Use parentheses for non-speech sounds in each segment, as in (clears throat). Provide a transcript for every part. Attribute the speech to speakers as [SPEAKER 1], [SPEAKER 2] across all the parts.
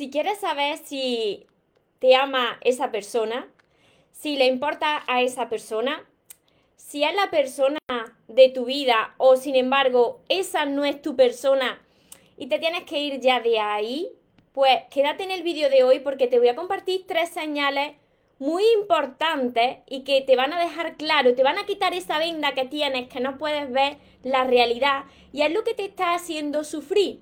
[SPEAKER 1] Si quieres saber si te ama esa persona, si le importa a esa persona, si es la persona de tu vida o sin embargo esa no es tu persona y te tienes que ir ya de ahí, pues quédate en el vídeo de hoy porque te voy a compartir tres señales muy importantes y que te van a dejar claro, te van a quitar esa venda que tienes, que no puedes ver la realidad y es lo que te está haciendo sufrir.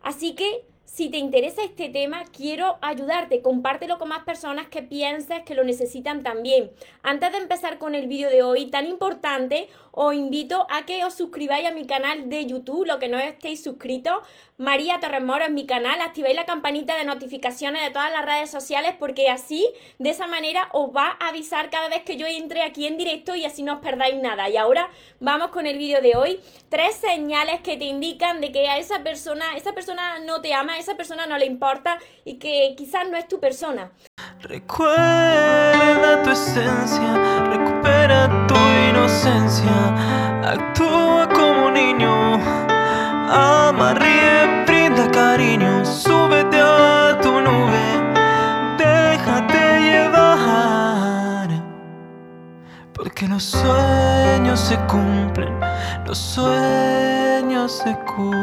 [SPEAKER 1] Así que si te interesa este tema, quiero ayudarte. Compártelo con más personas que pienses que lo necesitan también. Antes de empezar con el vídeo de hoy tan importante, os invito a que os suscribáis a mi canal de YouTube, lo que no estéis suscritos. María Torremoro es mi canal, activéis la campanita de notificaciones de todas las redes sociales porque así, de esa manera, os va a avisar cada vez que yo entre aquí en directo y así no os perdáis nada. Y ahora vamos con el vídeo de hoy. Tres señales que te indican de que a esa persona, esa persona no te ama, esa persona no le importa y que quizás no es tu persona.
[SPEAKER 2] Recuerda tu esencia, recupera tu inocencia, actúa como niño, ama, ríe, cariño, súbete a tu nube, déjate llevar, porque los sueños se cumplen, los sueños se cumplen.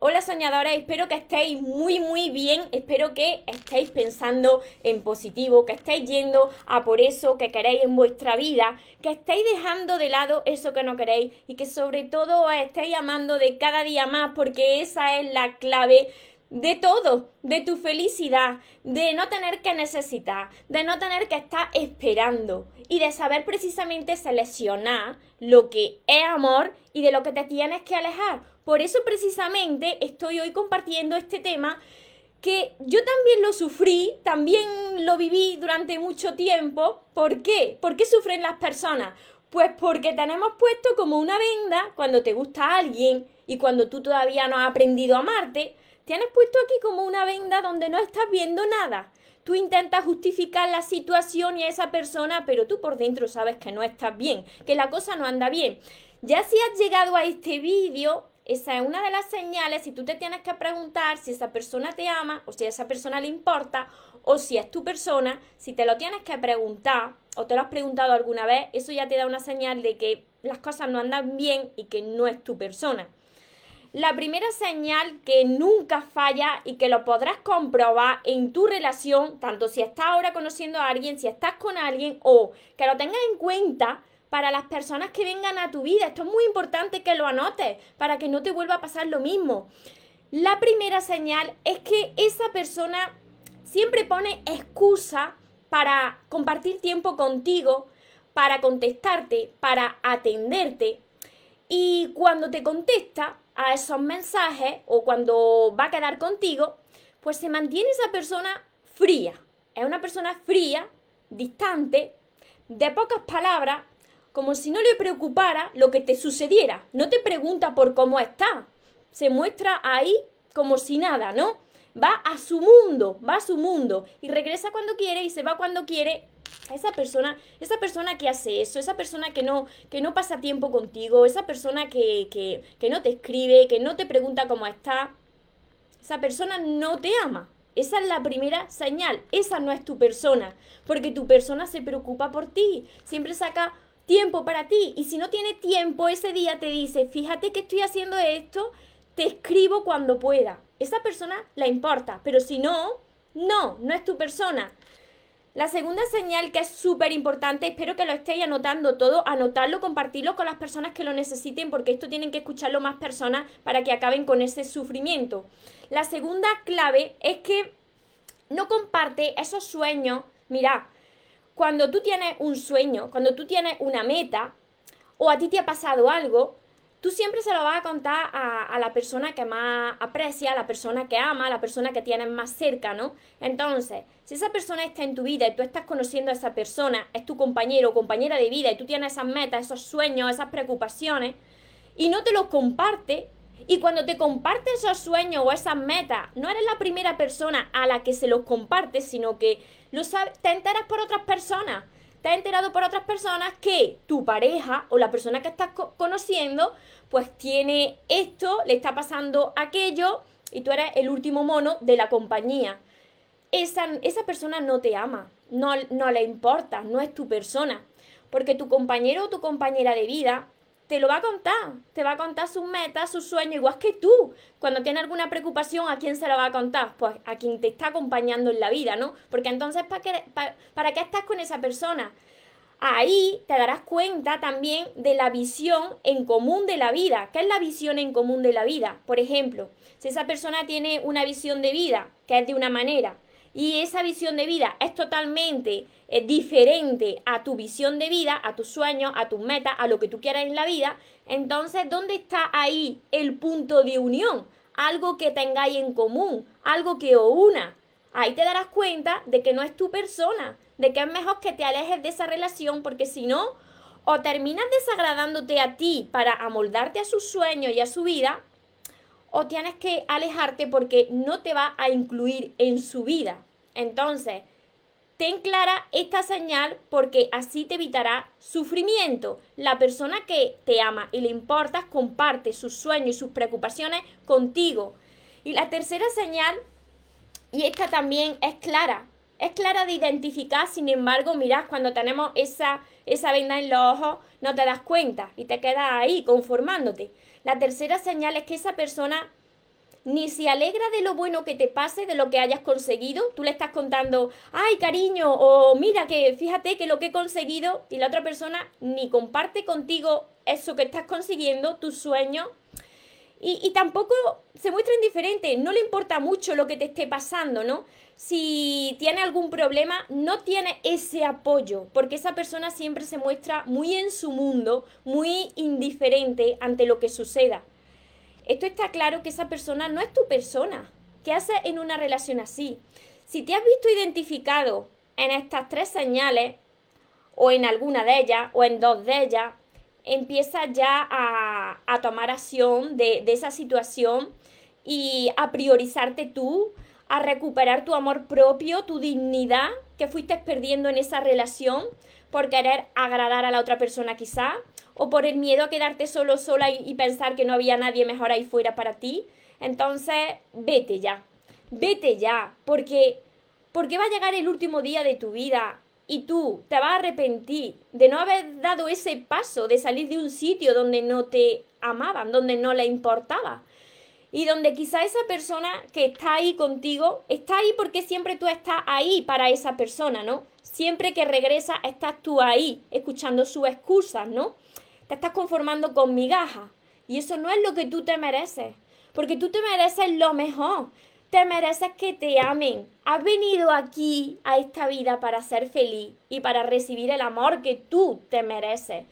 [SPEAKER 1] Hola soñadores, espero que estéis muy muy bien, espero que estéis pensando en positivo, que estéis yendo a por eso que queréis en vuestra vida, que estéis dejando de lado eso que no queréis y que sobre todo os estéis amando de cada día más porque esa es la clave de todo, de tu felicidad, de no tener que necesitar, de no tener que estar esperando y de saber precisamente seleccionar lo que es amor y de lo que te tienes que alejar. Por eso precisamente estoy hoy compartiendo este tema que yo también lo sufrí, también lo viví durante mucho tiempo. ¿Por qué? ¿Por qué sufren las personas? Pues porque tenemos puesto como una venda cuando te gusta alguien y cuando tú todavía no has aprendido a amarte, tienes puesto aquí como una venda donde no estás viendo nada. Tú intentas justificar la situación y a esa persona, pero tú por dentro sabes que no estás bien, que la cosa no anda bien. Ya si has llegado a este vídeo, esa es una de las señales, si tú te tienes que preguntar si esa persona te ama o si a esa persona le importa o si es tu persona, si te lo tienes que preguntar o te lo has preguntado alguna vez, eso ya te da una señal de que las cosas no andan bien y que no es tu persona. La primera señal que nunca falla y que lo podrás comprobar en tu relación, tanto si estás ahora conociendo a alguien, si estás con alguien o que lo tengas en cuenta para las personas que vengan a tu vida. Esto es muy importante que lo anotes para que no te vuelva a pasar lo mismo. La primera señal es que esa persona siempre pone excusa para compartir tiempo contigo, para contestarte, para atenderte. Y cuando te contesta, a esos mensajes o cuando va a quedar contigo, pues se mantiene esa persona fría. Es una persona fría, distante, de pocas palabras, como si no le preocupara lo que te sucediera. No te pregunta por cómo está. Se muestra ahí como si nada, ¿no? Va a su mundo, va a su mundo y regresa cuando quiere y se va cuando quiere esa persona, esa persona que hace eso, esa persona que no, que no pasa tiempo contigo, esa persona que, que, que no te escribe, que no te pregunta cómo está, esa persona no te ama. Esa es la primera señal. Esa no es tu persona. Porque tu persona se preocupa por ti. Siempre saca tiempo para ti. Y si no tiene tiempo, ese día te dice, fíjate que estoy haciendo esto, te escribo cuando pueda. Esa persona la importa. Pero si no, no, no es tu persona. La segunda señal que es súper importante, espero que lo estéis anotando todo, anotarlo, compartirlo con las personas que lo necesiten, porque esto tienen que escucharlo más personas para que acaben con ese sufrimiento. La segunda clave es que no comparte esos sueños. Mira, cuando tú tienes un sueño, cuando tú tienes una meta, o a ti te ha pasado algo, tú siempre se lo vas a contar a, la persona que más aprecia, a la persona que ama, a la persona que tienes más cerca, ¿no? Entonces, si esa persona está en tu vida y tú estás conociendo a esa persona, es tu compañero o compañera de vida y tú tienes esas metas, esos sueños, esas preocupaciones, y no te los comparte, y cuando te comparte esos sueños o esas metas, no eres la primera persona a la que se los comparte, sino que lo sabes, te enteras por otras personas te has enterado por otras personas que tu pareja o la persona que estás conociendo, pues tiene esto, le está pasando aquello y tú eres el último mono de la compañía. Esa, esa persona no te ama, no, no le importa, no es tu persona. Porque tu compañero o tu compañera de vida te lo va a contar, te va a contar sus metas, sus sueños, igual que tú. Cuando tiene alguna preocupación, ¿a quién se la va a contar? Pues a quien te está acompañando en la vida, ¿no? Porque entonces, ¿para qué, para, qué estás con esa persona? Ahí te darás cuenta también de la visión en común de la vida. ¿Qué es la visión en común de la vida? Por ejemplo, si esa persona tiene una visión de vida que es de una manera y esa visión de vida es totalmente eh, diferente a tu visión de vida, a tus sueños, a tus metas, a lo que tú quieras en la vida, entonces, ¿dónde está ahí el punto de unión? Algo que tengáis en común, algo que os una. Ahí te darás cuenta de que no es tu persona, de que es mejor que te alejes de esa relación, porque si no, o terminas desagradándote a ti para amoldarte a sus sueños y a su vida, o tienes que alejarte porque no te va a incluir en su vida. Entonces, ten clara esta señal porque así te evitará sufrimiento. La persona que te ama y le importas comparte sus sueños y sus preocupaciones contigo. Y la tercera señal, y esta también es clara, es clara de identificar, sin embargo, mirad, cuando tenemos esa, esa venda en los ojos, no te das cuenta y te quedas ahí conformándote. La tercera señal es que esa persona ni se alegra de lo bueno que te pase, de lo que hayas conseguido. Tú le estás contando, ay cariño, o mira que fíjate que lo que he conseguido, y la otra persona ni comparte contigo eso que estás consiguiendo, tus sueños. Y, y tampoco se muestra indiferente, no le importa mucho lo que te esté pasando, ¿no? Si tiene algún problema, no tiene ese apoyo, porque esa persona siempre se muestra muy en su mundo, muy indiferente ante lo que suceda esto está claro que esa persona no es tu persona. ¿Qué haces en una relación así? Si te has visto identificado en estas tres señales, o en alguna de ellas, o en dos de ellas, empieza ya a, tomar acción de, de esa situación y a priorizarte tú, a recuperar tu amor propio, tu dignidad que fuiste perdiendo en esa relación por querer agradar a la otra persona quizá, o por el miedo a quedarte solo sola y, pensar que no había nadie mejor ahí fuera para ti. Entonces, vete ya, vete ya, porque, porque va a llegar el último día de tu vida y tú te vas a arrepentir de no haber dado ese paso, de salir de un sitio donde no te amaban, donde no le importaba. Y donde quizá esa persona que está ahí contigo, está ahí porque siempre tú estás ahí para esa persona, ¿no? Siempre que regresa estás tú ahí, escuchando sus excusas, ¿no? Te estás conformando con migajas. Y eso no es lo que tú te mereces. Porque tú te mereces lo mejor. Te mereces que te amen. Has venido aquí a esta vida para ser feliz y para recibir el amor que tú te mereces.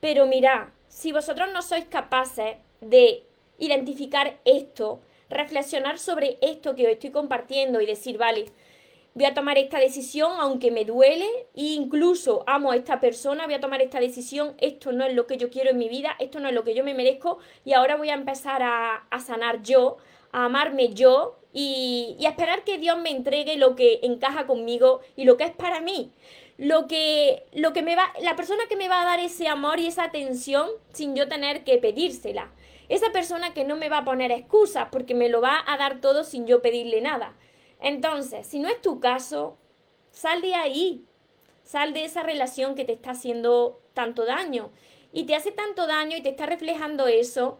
[SPEAKER 1] Pero mira, si vosotros no sois capaces de identificar esto, reflexionar sobre esto que os estoy compartiendo y decir, vale, voy a tomar esta decisión aunque me duele e incluso amo a esta persona, voy a tomar esta decisión, esto no es lo que yo quiero en mi vida, esto no es lo que yo me merezco y ahora voy a empezar a, sanar yo, a amarme yo y, y, a esperar que Dios me entregue lo que encaja conmigo y lo que es para mí. Lo que, lo que me va, la persona que me va a dar ese amor y esa atención sin yo tener que pedírsela. Esa persona que no me va a poner excusas porque me lo va a dar todo sin yo pedirle nada. Entonces, si no es tu caso, sal de ahí, sal de esa relación que te está haciendo tanto daño. Y te hace tanto daño y te está reflejando eso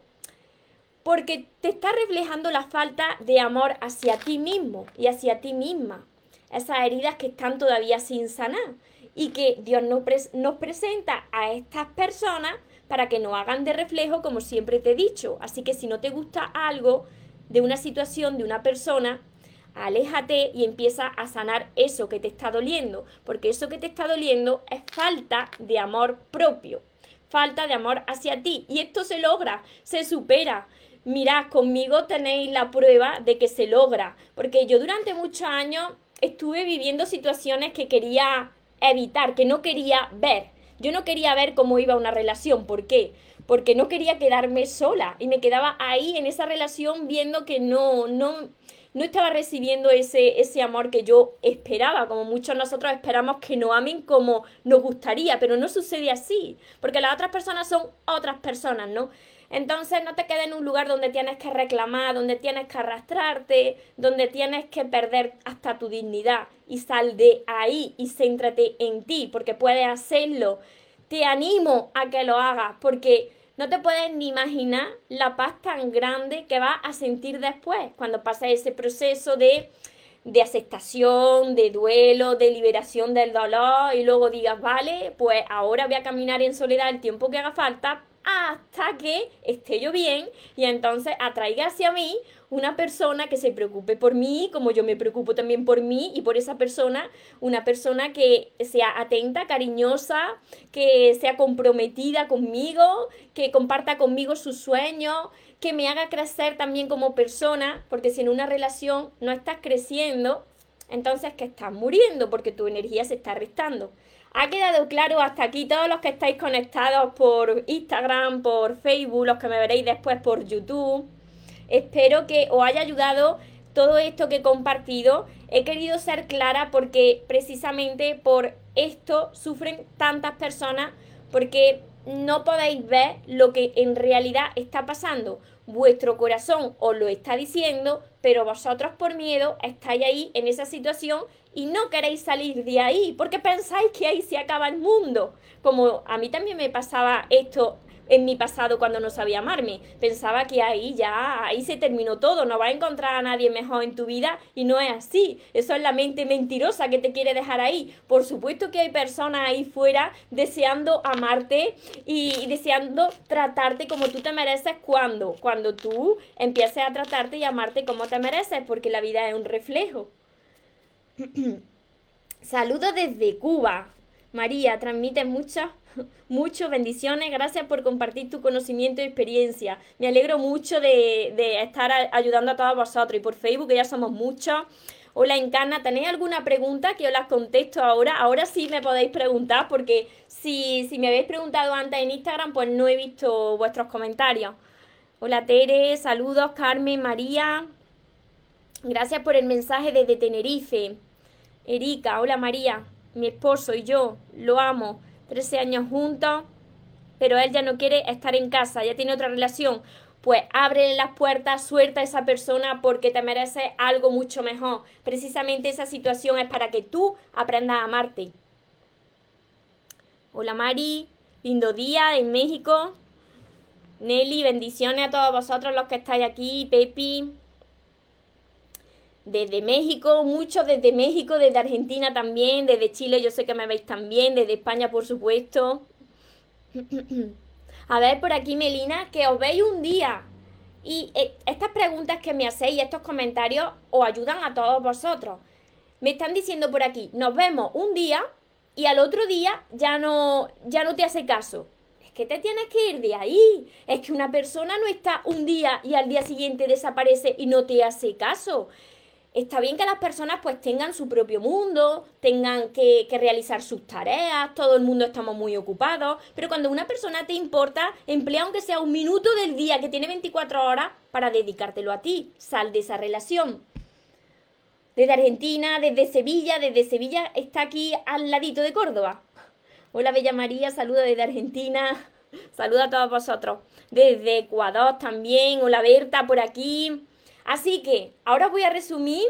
[SPEAKER 1] porque te está reflejando la falta de amor hacia ti mismo y hacia ti misma. Esas heridas que están todavía sin sanar y que Dios nos, nos presenta a estas personas para que nos hagan de reflejo como siempre te he dicho. Así que si no te gusta algo de una situación, de una persona, aléjate y empieza a sanar eso que te está doliendo, porque eso que te está doliendo es falta de amor propio, falta de amor hacia ti. Y esto se logra, se supera. Mirad, conmigo tenéis la prueba de que se logra, porque yo durante muchos años estuve viviendo situaciones que quería evitar, que no quería ver. Yo no quería ver cómo iba una relación. ¿Por qué? Porque no quería quedarme sola y me quedaba ahí en esa relación viendo que no, no, no estaba recibiendo ese, ese amor que yo esperaba, como muchos nosotros esperamos que nos amen como nos gustaría, pero no sucede así, porque las otras personas son otras personas, ¿no? Entonces no te quedes en un lugar donde tienes que reclamar, donde tienes que arrastrarte, donde tienes que perder hasta tu dignidad y sal de ahí y céntrate en ti, porque puedes hacerlo. Te animo a que lo hagas, porque no te puedes ni imaginar la paz tan grande que vas a sentir después, cuando pasa ese proceso de, de aceptación, de duelo, de liberación del dolor y luego digas, vale, pues ahora voy a caminar en soledad el tiempo que haga falta hasta que esté yo bien y entonces atraiga hacia mí una persona que se preocupe por mí, como yo me preocupo también por mí y por esa persona, una persona que sea atenta, cariñosa, que sea comprometida conmigo, que comparta conmigo sus sueños, que me haga crecer también como persona, porque si en una relación no estás creciendo, entonces que estás muriendo porque tu energía se está restando. ¿Ha quedado claro hasta aquí todos los que estáis conectados por Instagram, por Facebook, los que me veréis después por YouTube? Espero que os haya ayudado todo esto que he compartido. He querido ser clara porque precisamente por esto sufren tantas personas porque no podéis ver lo que en realidad está pasando. Vuestro corazón os lo está diciendo, pero vosotros por miedo estáis ahí en esa situación y no queréis salir de ahí porque pensáis que ahí se acaba el mundo. Como a mí también me pasaba esto en mi pasado cuando no sabía amarme. Pensaba que ahí ya, ahí se terminó todo, no vas a encontrar a nadie mejor en tu vida y no es así. Eso es la mente mentirosa que te quiere dejar ahí. Por supuesto que hay personas ahí fuera deseando amarte y, deseando tratarte como tú te mereces cuando, cuando tú empieces a tratarte y amarte como te mereces, porque la vida es un reflejo. (clears throat) Saludos desde Cuba. María, transmite muchas, muchas bendiciones. Gracias por compartir tu conocimiento y experiencia. Me alegro mucho de, de estar ayudando a todos vosotros. Y por Facebook, que ya somos muchos. Hola Encarna, ¿tenéis alguna pregunta que os las contesto ahora? Ahora sí me podéis preguntar porque si, si me habéis preguntado antes en Instagram, pues no he visto vuestros comentarios. Hola Tere, saludos Carmen, María. Gracias por el mensaje desde Tenerife. Erika, hola María, mi esposo y yo lo amo, 13 años juntos, pero él ya no quiere estar en casa, ya tiene otra relación. Pues abre las puertas, suelta a esa persona porque te merece algo mucho mejor. Precisamente esa situación es para que tú aprendas a amarte. Hola Mari, lindo día en México. Nelly, bendiciones a todos vosotros los que estáis aquí. Pepi, desde México, muchos desde México, desde Argentina también, desde Chile yo sé que me veis también, desde España por supuesto. (clears throat) A ver por aquí Melina, que os veis un día. Y eh, estas preguntas que me hacéis y estos comentarios os ayudan a todos vosotros. Me están diciendo por aquí, nos vemos un día y al otro día ya no, ya no te hace caso. Es que te tienes que ir de ahí. Es que una persona no está un día y al día siguiente desaparece y no te hace caso está bien que las personas pues tengan su propio mundo, tengan que, realizar sus tareas, todo el mundo estamos muy ocupados, pero cuando una persona te importa, emplea aunque sea un minuto del día que tiene 24 horas para dedicártelo a ti, sal de esa relación. Desde Argentina, desde Sevilla, desde Sevilla está aquí al ladito de Córdoba. Hola Bella María, saludo desde Argentina, saludo a todos vosotros. Desde Ecuador también, hola Berta por aquí. Así que ahora voy a resumir,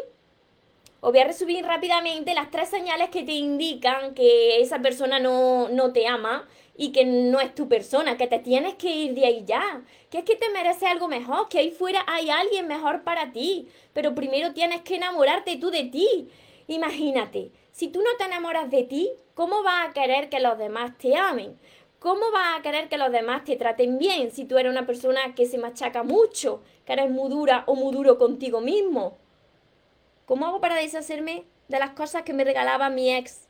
[SPEAKER 1] o voy a resumir rápidamente las tres señales que te indican que esa persona no, no te ama y que no es tu persona, que te tienes que ir de ahí ya, que es que te merece algo mejor, que ahí fuera hay alguien mejor para ti, pero primero tienes que enamorarte tú de ti. Imagínate, si tú no te enamoras de ti, ¿cómo vas a querer que los demás te amen? ¿Cómo vas a querer que los demás te traten bien si tú eres una persona que se machaca mucho, que eres muy dura o muy duro contigo mismo? ¿Cómo hago para deshacerme de las cosas que me regalaba mi ex?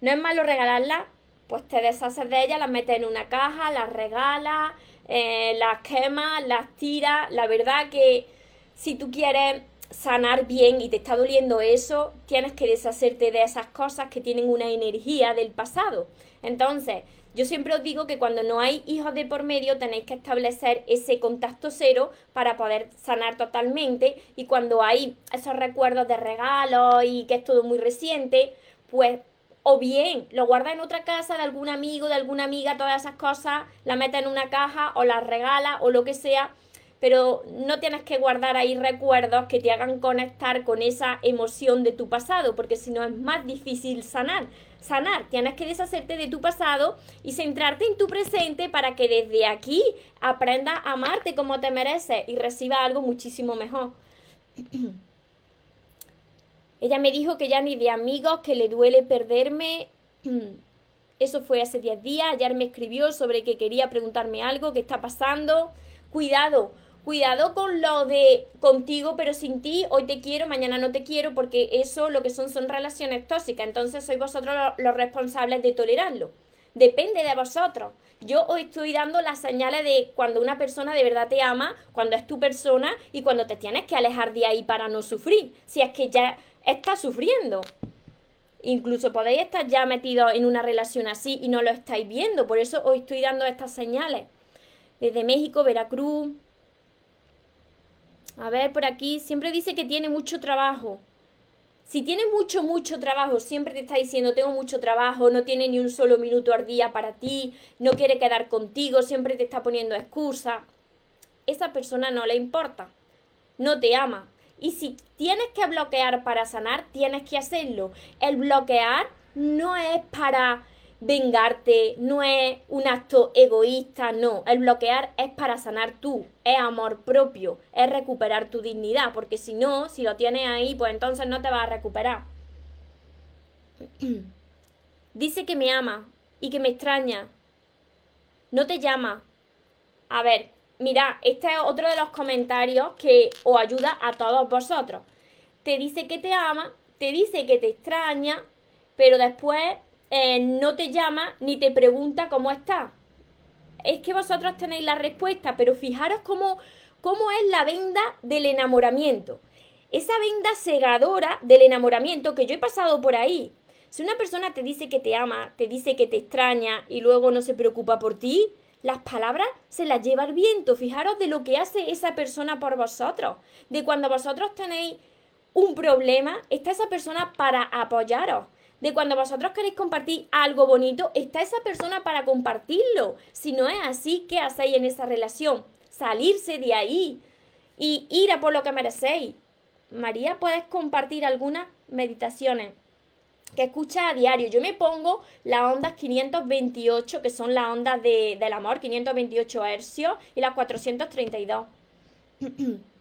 [SPEAKER 1] ¿No es malo regalarlas? Pues te deshaces de ellas, las metes en una caja, las regalas, eh, las quemas, las tiras. La verdad que si tú quieres sanar bien y te está doliendo eso, tienes que deshacerte de esas cosas que tienen una energía del pasado. Entonces, yo siempre os digo que cuando no hay hijos de por medio tenéis que establecer ese contacto cero para poder sanar totalmente. Y cuando hay esos recuerdos de regalos y que es todo muy reciente, pues o bien lo guarda en otra casa de algún amigo, de alguna amiga, todas esas cosas, la mete en una caja o las regala o lo que sea, pero no tienes que guardar ahí recuerdos que te hagan conectar con esa emoción de tu pasado, porque si no es más difícil sanar sanar, tienes que deshacerte de tu pasado y centrarte en tu presente para que desde aquí aprenda a amarte como te mereces y reciba algo muchísimo mejor. (clears throat) Ella me dijo que ya ni de amigos, que le duele perderme. (clears throat) Eso fue hace 10 días. Ayer me escribió sobre que quería preguntarme algo, qué está pasando. Cuidado, cuidado con lo de contigo pero sin ti, hoy te quiero, mañana no te quiero, porque eso lo que son son relaciones tóxicas, entonces sois vosotros los, responsables de tolerarlo. Depende de vosotros. Yo os estoy dando las señales de cuando una persona de verdad te ama, cuando es tu persona y cuando te tienes que alejar de ahí para no sufrir, si es que ya estás sufriendo. Incluso podéis estar ya metidos en una relación así y no lo estáis viendo, por eso os estoy dando estas señales. Desde México, Veracruz, a ver, por aquí siempre dice que tiene mucho trabajo. Si tiene mucho, mucho trabajo, siempre te está diciendo, tengo mucho trabajo, no tiene ni un solo minuto al día para ti, no quiere quedar contigo, siempre te está poniendo excusa. Esa persona no le importa, no te ama. Y si tienes que bloquear para sanar, tienes que hacerlo. El bloquear no es para vengarte, no es un acto egoísta, no. El bloquear es para sanar tú, es amor propio, es recuperar tu dignidad, porque si no, si lo tienes ahí, pues entonces no te vas a recuperar. (clears throat) Dice que me ama y que me extraña. No te llama. A ver, mira, este es otro de los comentarios que os ayuda a todos vosotros. Te dice que te ama, te dice que te extraña, pero después eh, no te llama ni te pregunta cómo está. Es que vosotros tenéis la respuesta, pero fijaros cómo, cómo es la venda del enamoramiento. Esa venda cegadora del enamoramiento que yo he pasado por ahí. Si una persona te dice que te ama, te dice que te extraña y luego no se preocupa por ti, las palabras se las lleva el viento. Fijaros de lo que hace esa persona por vosotros. De cuando vosotros tenéis un problema, está esa persona para apoyaros de cuando vosotros queréis compartir algo bonito, está esa persona para compartirlo. Si no es así, ¿qué hacéis en esa relación? Salirse de ahí y ir a por lo que merecéis. María, ¿puedes compartir algunas meditaciones? que escucha a diario. Yo me pongo las ondas 528, que son las ondas de, del amor, 528 hercios, y las 432. (clears throat)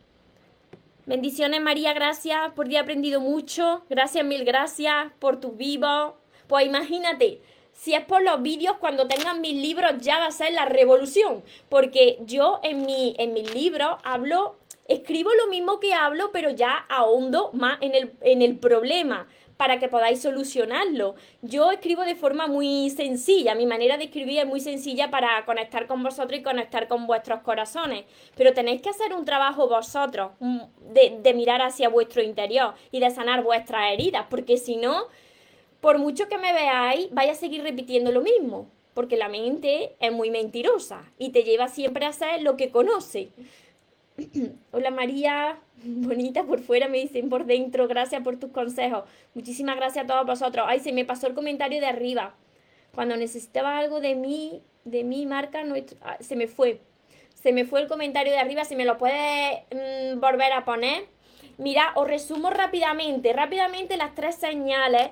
[SPEAKER 1] Bendiciones María, gracias por he aprendido mucho. Gracias, mil gracias por tu vivo. Pues imagínate, si es por los vídeos, cuando tengan mis libros ya va a ser la revolución. Porque yo en, mi, en mis libros hablo, escribo lo mismo que hablo, pero ya ahondo más en el, en el problema para que podáis solucionarlo. Yo escribo de forma muy sencilla, mi manera de escribir es muy sencilla para conectar con vosotros y conectar con vuestros corazones, pero tenéis que hacer un trabajo vosotros de, de mirar hacia vuestro interior y de sanar vuestras heridas, porque si no, por mucho que me veáis, vais a seguir repitiendo lo mismo, porque la mente es muy mentirosa y te lleva siempre a hacer lo que conoce. (clears throat) Hola María, bonita por fuera, me dicen por dentro, gracias por tus consejos. Muchísimas gracias a todos vosotros. Ay, se me pasó el comentario de arriba. Cuando necesitaba algo de mí, de mi marca, no, ah, se me fue. Se me fue el comentario de arriba, si me lo puedes mm, volver a poner. Mira, os resumo rápidamente, rápidamente las tres señales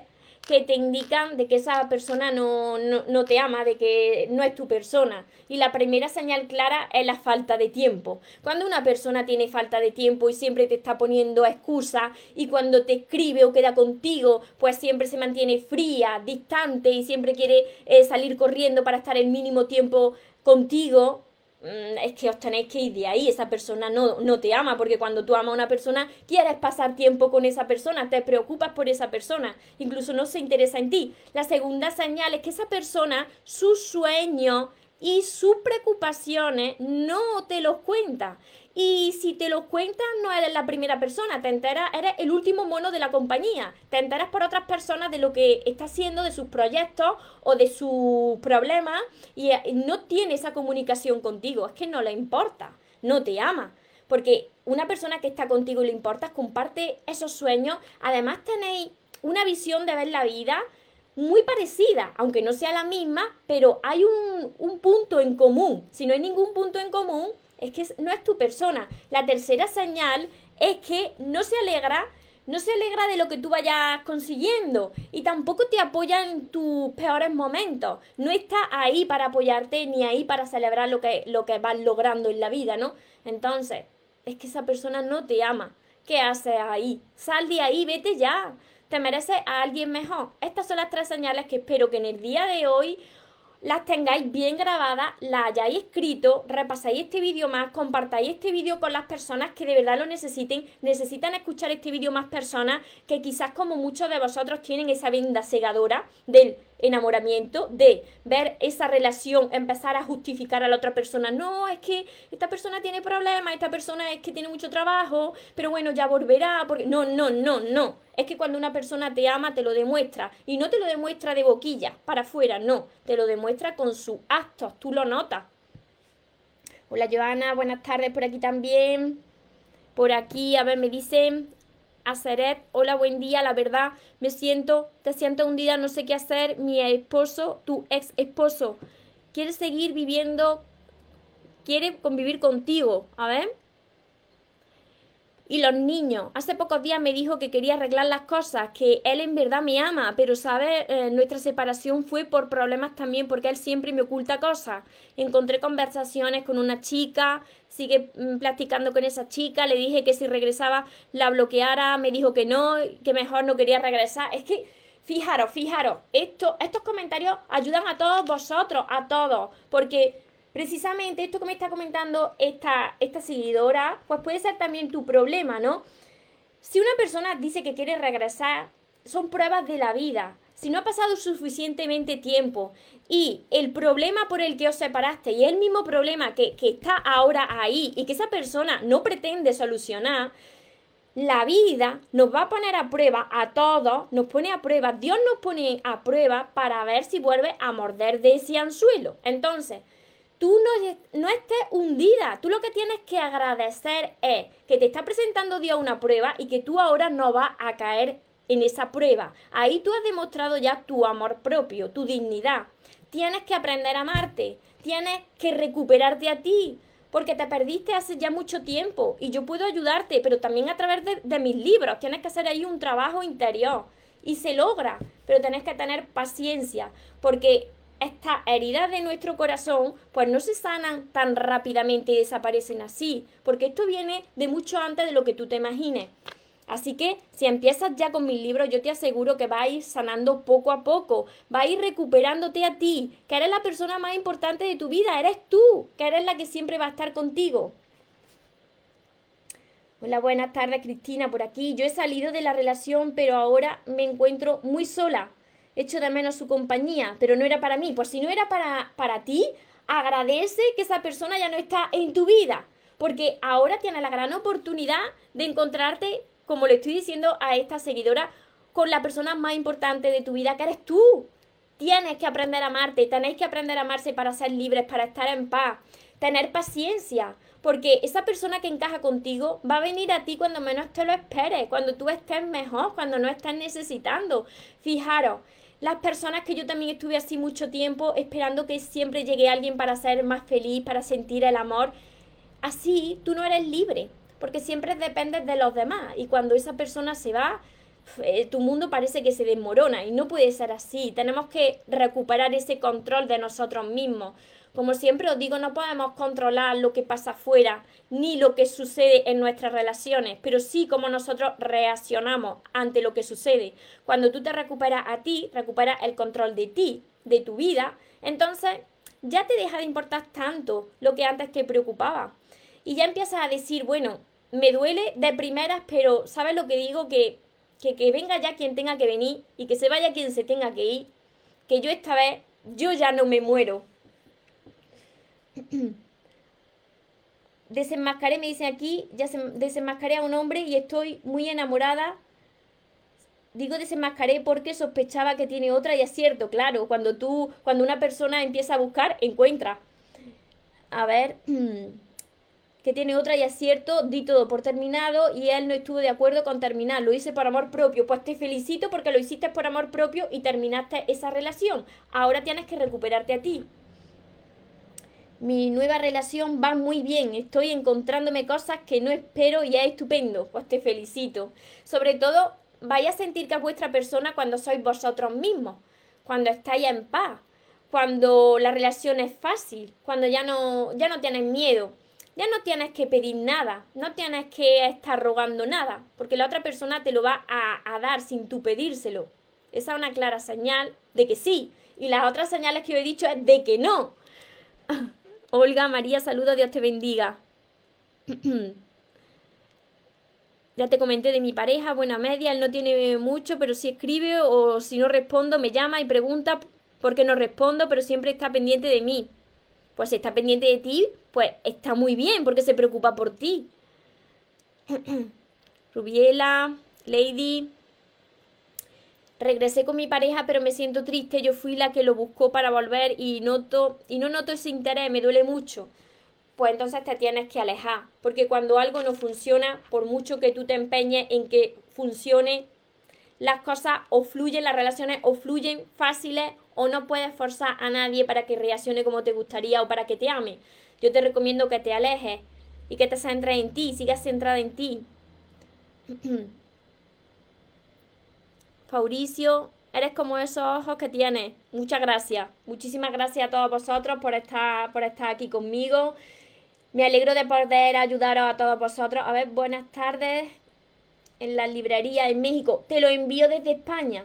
[SPEAKER 1] que te indican de que esa persona no, no, te ama, de que no es tu persona. Y la primera señal clara es la falta de tiempo. Cuando una persona tiene falta de tiempo y siempre te está poniendo excusa y cuando te escribe o queda contigo, pues siempre se mantiene fría, distante y siempre quiere eh, salir corriendo para estar el mínimo tiempo contigo, es que os tenéis que ir de ahí, esa persona no, no te ama, porque cuando tú amas a una persona, quieres pasar tiempo con esa persona, te preocupas por esa persona, incluso no se interesa en ti. La segunda señal es que esa persona, su sueño y sus preocupaciones no te los cuenta. Y si te los cuentas, no eres la primera persona, te enteras, eres el último mono de la compañía. Te enteras por otras personas de lo que está haciendo, de sus proyectos o de sus problemas y eh, no tiene esa comunicación contigo. Es que no le importa, no te ama. Porque una persona que está contigo y le importa, comparte esos sueños. Además, tenéis una visión de ver la vida muy parecida, aunque no sea la misma, pero hay un, un punto en común. Si no hay ningún punto en común, es que no es tu persona. La tercera señal es que no se alegra, no se alegra de lo que tú vayas consiguiendo y tampoco te apoya en tus peores momentos. No está ahí para apoyarte ni ahí para celebrar lo que, lo que vas logrando en la vida, ¿no? Entonces, es que esa persona no te ama. ¿Qué haces ahí? Sal de ahí, vete ya. Te mereces a alguien mejor. Estas son las tres señales que espero que en el día de hoy las tengáis bien grabadas, las hayáis escrito, repasáis este vídeo más, compartáis este vídeo con las personas que de verdad lo necesiten, necesitan escuchar este vídeo más personas que quizás como muchos de vosotros tienen esa venda segadora del enamoramiento, de ver esa relación, empezar a justificar a la otra persona. No, es que esta persona tiene problemas, esta persona es que tiene mucho trabajo, pero bueno, ya volverá, porque no, no, no, no. Es que cuando una persona te ama, te lo demuestra. Y no te lo demuestra de boquilla, para afuera, no. Te lo demuestra con sus actos, tú lo notas. Hola Joana, buenas tardes por aquí también. Por aquí, a ver, me dicen a Seret, hola, buen día, la verdad, me siento, te siento hundida, no sé qué hacer, mi esposo, tu ex esposo, quiere seguir viviendo, quiere convivir contigo, a ver. Y los niños, hace pocos días me dijo que quería arreglar las cosas, que él en verdad me ama, pero sabe, eh, nuestra separación fue por problemas también, porque él siempre me oculta cosas. Encontré conversaciones con una chica, sigue mm, platicando con esa chica, le dije que si regresaba la bloqueara, me dijo que no, que mejor no quería regresar. Es que, fijaros, fijaros, esto, estos comentarios ayudan a todos vosotros, a todos, porque precisamente esto que me está comentando esta, esta seguidora, pues puede ser también tu problema, ¿no? Si una persona dice que quiere regresar, son pruebas de la vida. Si no ha pasado suficientemente tiempo y el problema por el que os separaste y el mismo problema que, que está ahora ahí y que esa persona no pretende solucionar, la vida nos va a poner a prueba a todos, nos pone a prueba, Dios nos pone a prueba para ver si vuelve a morder de ese anzuelo. Entonces, tú no, estés hundida. Tú lo que tienes que agradecer es que te está presentando Dios una prueba y que tú ahora no vas a caer en esa prueba. Ahí tú has demostrado ya tu amor propio, tu dignidad. Tienes que aprender a amarte. Tienes que recuperarte a ti. Porque te perdiste hace ya mucho tiempo y yo puedo ayudarte, pero también a través de, de mis libros. Tienes que hacer ahí un trabajo interior y se logra, pero tenés que tener paciencia porque estas heridas de nuestro corazón pues no se sanan tan rápidamente y desaparecen así, porque esto viene de mucho antes de lo que tú te imagines. Así que si empiezas ya con mis libros, yo te aseguro que va a ir sanando poco a poco, va a ir recuperándote a ti, que eres la persona más importante de tu vida, eres tú, que eres la que siempre va a estar contigo. Hola, buenas tardes Cristina, por aquí. Yo he salido de la relación, pero ahora me encuentro muy sola echo de menos su compañía, pero no era para mí. Pues si no era para, para ti, agradece que esa persona ya no está en tu vida, porque ahora tienes la gran oportunidad de encontrarte, como le estoy diciendo a esta seguidora, con la persona más importante de tu vida, que eres tú. Tienes que aprender a amarte, tenéis que aprender a amarse para ser libres, para estar en paz, tener paciencia, porque esa persona que encaja contigo va a venir a ti cuando menos te lo esperes, cuando tú estés mejor, cuando no estés necesitando. Fijaros, las personas que yo también estuve así mucho tiempo esperando que siempre llegue alguien para ser más feliz, para sentir el amor. Así tú no eres libre, porque siempre dependes de los demás y cuando esa persona se va, eh, tu mundo parece que se desmorona y no puede ser así. Tenemos que recuperar ese control de nosotros mismos. Como siempre os digo, no podemos controlar lo que pasa afuera ni lo que sucede en nuestras relaciones, pero sí cómo nosotros reaccionamos ante lo que sucede. Cuando tú te recuperas a ti, recuperas el control de ti, de tu vida, entonces ya te deja de importar tanto lo que antes te preocupaba. Y ya empiezas a decir, bueno, me duele de primeras, pero ¿sabes lo que digo? Que, que, que venga ya quien tenga que venir y que se vaya quien se tenga que ir. Que yo esta vez, yo ya no me muero (clears throat) desenmascaré, me dice aquí, ya se, desenmascaré a un hombre y estoy muy enamorada. Digo desenmascaré porque sospechaba que tiene otra y es cierto, claro, cuando tú, cuando una persona empieza a buscar, encuentra. A ver, (clears throat) que tiene otra y es cierto, di todo por terminado y él no estuvo de acuerdo con terminar, lo hice por amor propio. Pues te felicito porque lo hiciste por amor propio y terminaste esa relación. Ahora tienes que recuperarte a ti mi nueva relación va muy bien, estoy encontrándome cosas que no espero y es estupendo, pues te felicito. Sobre todo, vaya a sentir que es vuestra persona cuando sois vosotros mismos, cuando estáis en paz, cuando la relación es fácil, cuando ya no, ya no tienes miedo, ya no tienes que pedir nada, no tienes que estar rogando nada, porque la otra persona te lo va a, a dar sin tú pedírselo. Esa es una clara señal de que sí, y las otras señales que yo he dicho es de que no. (laughs) Olga, María, saludos, Dios te bendiga. (clears throat) ya te comenté de mi pareja, buena media, él no tiene mucho, pero si escribe o si no respondo, me llama y pregunta por qué no respondo, pero siempre está pendiente de mí. Pues si está pendiente de ti, pues está muy bien, porque se preocupa por ti. (clears throat) Rubiela, Lady, regresé con mi pareja, pero me siento triste, yo fui la que lo buscó para volver y noto y no noto ese interés, me duele mucho. Pues entonces te tienes que alejar, porque cuando algo no funciona, por mucho que tú te empeñes en que funcione, las cosas o fluyen, las relaciones o fluyen fáciles o no puedes forzar a nadie para que reaccione como te gustaría o para que te ame. Yo te recomiendo que te alejes y que te centres en ti, sigas centrada en ti. (clears throat) Fauricio, eres como esos ojos que tienes. Muchas gracias. Muchísimas gracias a todos vosotros por estar, por estar aquí conmigo. Me alegro de poder ayudaros a todos vosotros. A ver, buenas tardes en la librería en México. Te lo envío desde España.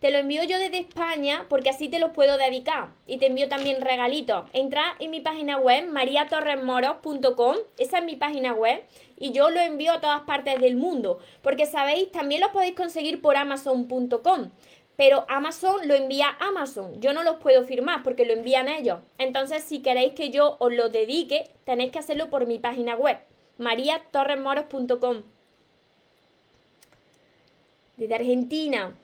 [SPEAKER 1] Te lo envío yo desde España porque así te los puedo dedicar. Y te envío también regalitos. Entra en mi página web, mariatorresmoros.com. Esa es mi página web. Y yo lo envío a todas partes del mundo. Porque sabéis, también los podéis conseguir por amazon.com. Pero Amazon lo envía Amazon. Yo no los puedo firmar porque lo envían ellos. Entonces, si queréis que yo os lo dedique, tenéis que hacerlo por mi página web, mariatorresmoros.com. Desde Argentina,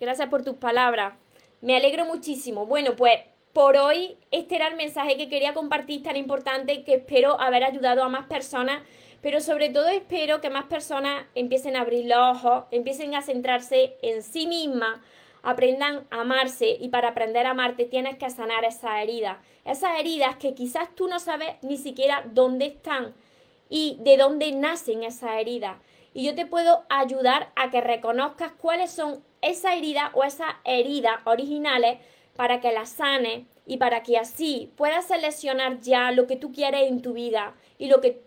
[SPEAKER 1] Gracias por tus palabras. Me alegro muchísimo. Bueno, pues por hoy este era el mensaje que quería compartir tan importante que espero haber ayudado a más personas, pero sobre todo espero que más personas empiecen a abrir los ojos, empiecen a centrarse en sí mismas, aprendan a amarse y para aprender a amarte tienes que sanar esas heridas, esas heridas que quizás tú no sabes ni siquiera dónde están y de dónde nacen esas heridas. Y yo te puedo ayudar a que reconozcas cuáles son esa herida o esas heridas originales para que las sane y para que así puedas seleccionar ya lo que tú quieres en tu vida y lo que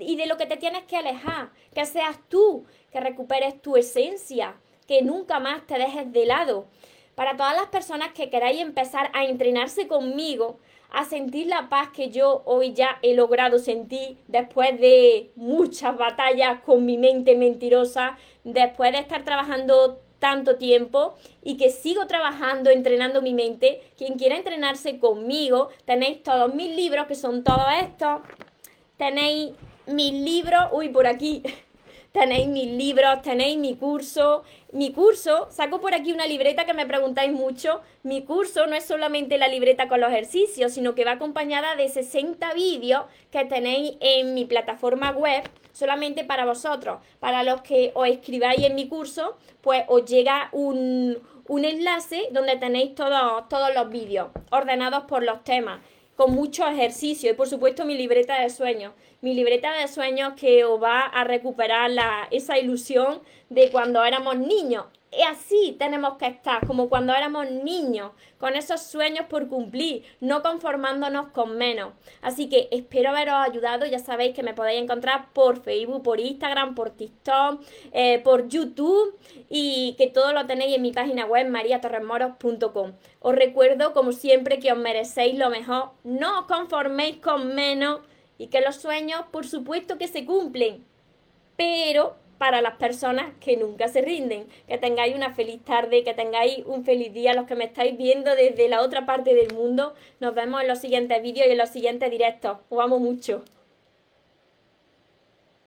[SPEAKER 1] y de lo que te tienes que alejar, que seas tú, que recuperes tu esencia, que nunca más te dejes de lado. Para todas las personas que queráis empezar a entrenarse conmigo, a sentir la paz que yo hoy ya he logrado sentir después de muchas batallas con mi mente mentirosa, después de estar trabajando tanto tiempo y que sigo trabajando, entrenando mi mente. Quien quiera entrenarse conmigo, tenéis todos mis libros, que son todos estos. Tenéis mis libros, uy, por aquí. Tenéis mis libros, tenéis mi curso. Mi curso, saco por aquí una libreta que me preguntáis mucho. Mi curso no es solamente la libreta con los ejercicios, sino que va acompañada de 60 vídeos que tenéis en mi plataforma web solamente para vosotros. Para los que os escribáis en mi curso, pues os llega un, enlace donde tenéis todos, todos los vídeos ordenados por los temas, con muchos ejercicios y por supuesto mi libreta de sueños. Mi libreta de sueños que os va a recuperar la, esa ilusión de cuando éramos niños. Y así tenemos que estar, como cuando éramos niños, con esos sueños por cumplir, no conformándonos con menos. Así que espero haberos ayudado. Ya sabéis que me podéis encontrar por Facebook, por Instagram, por TikTok, eh, por YouTube y que todo lo tenéis en mi página web mariatorremoros.com. Os recuerdo, como siempre, que os merecéis lo mejor. No os conforméis con menos y que los sueños, por supuesto que se cumplen, pero para las personas que nunca se rinden. Que tengáis una feliz tarde, que tengáis un feliz día. Los que me estáis viendo desde la otra parte del mundo, nos vemos en los siguientes vídeos y en los siguientes directos. Os amo mucho.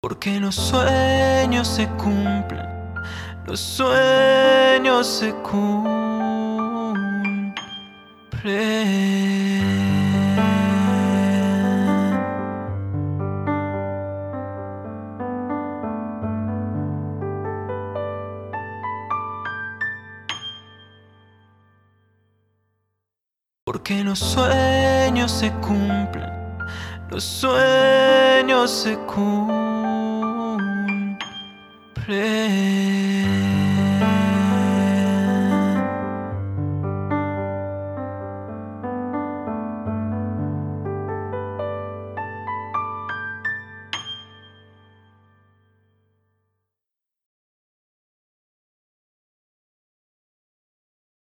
[SPEAKER 2] Porque los sueños se cumplen, los sueños se cumplen. Porque los sueños se cumplen, los sueños se cumplen.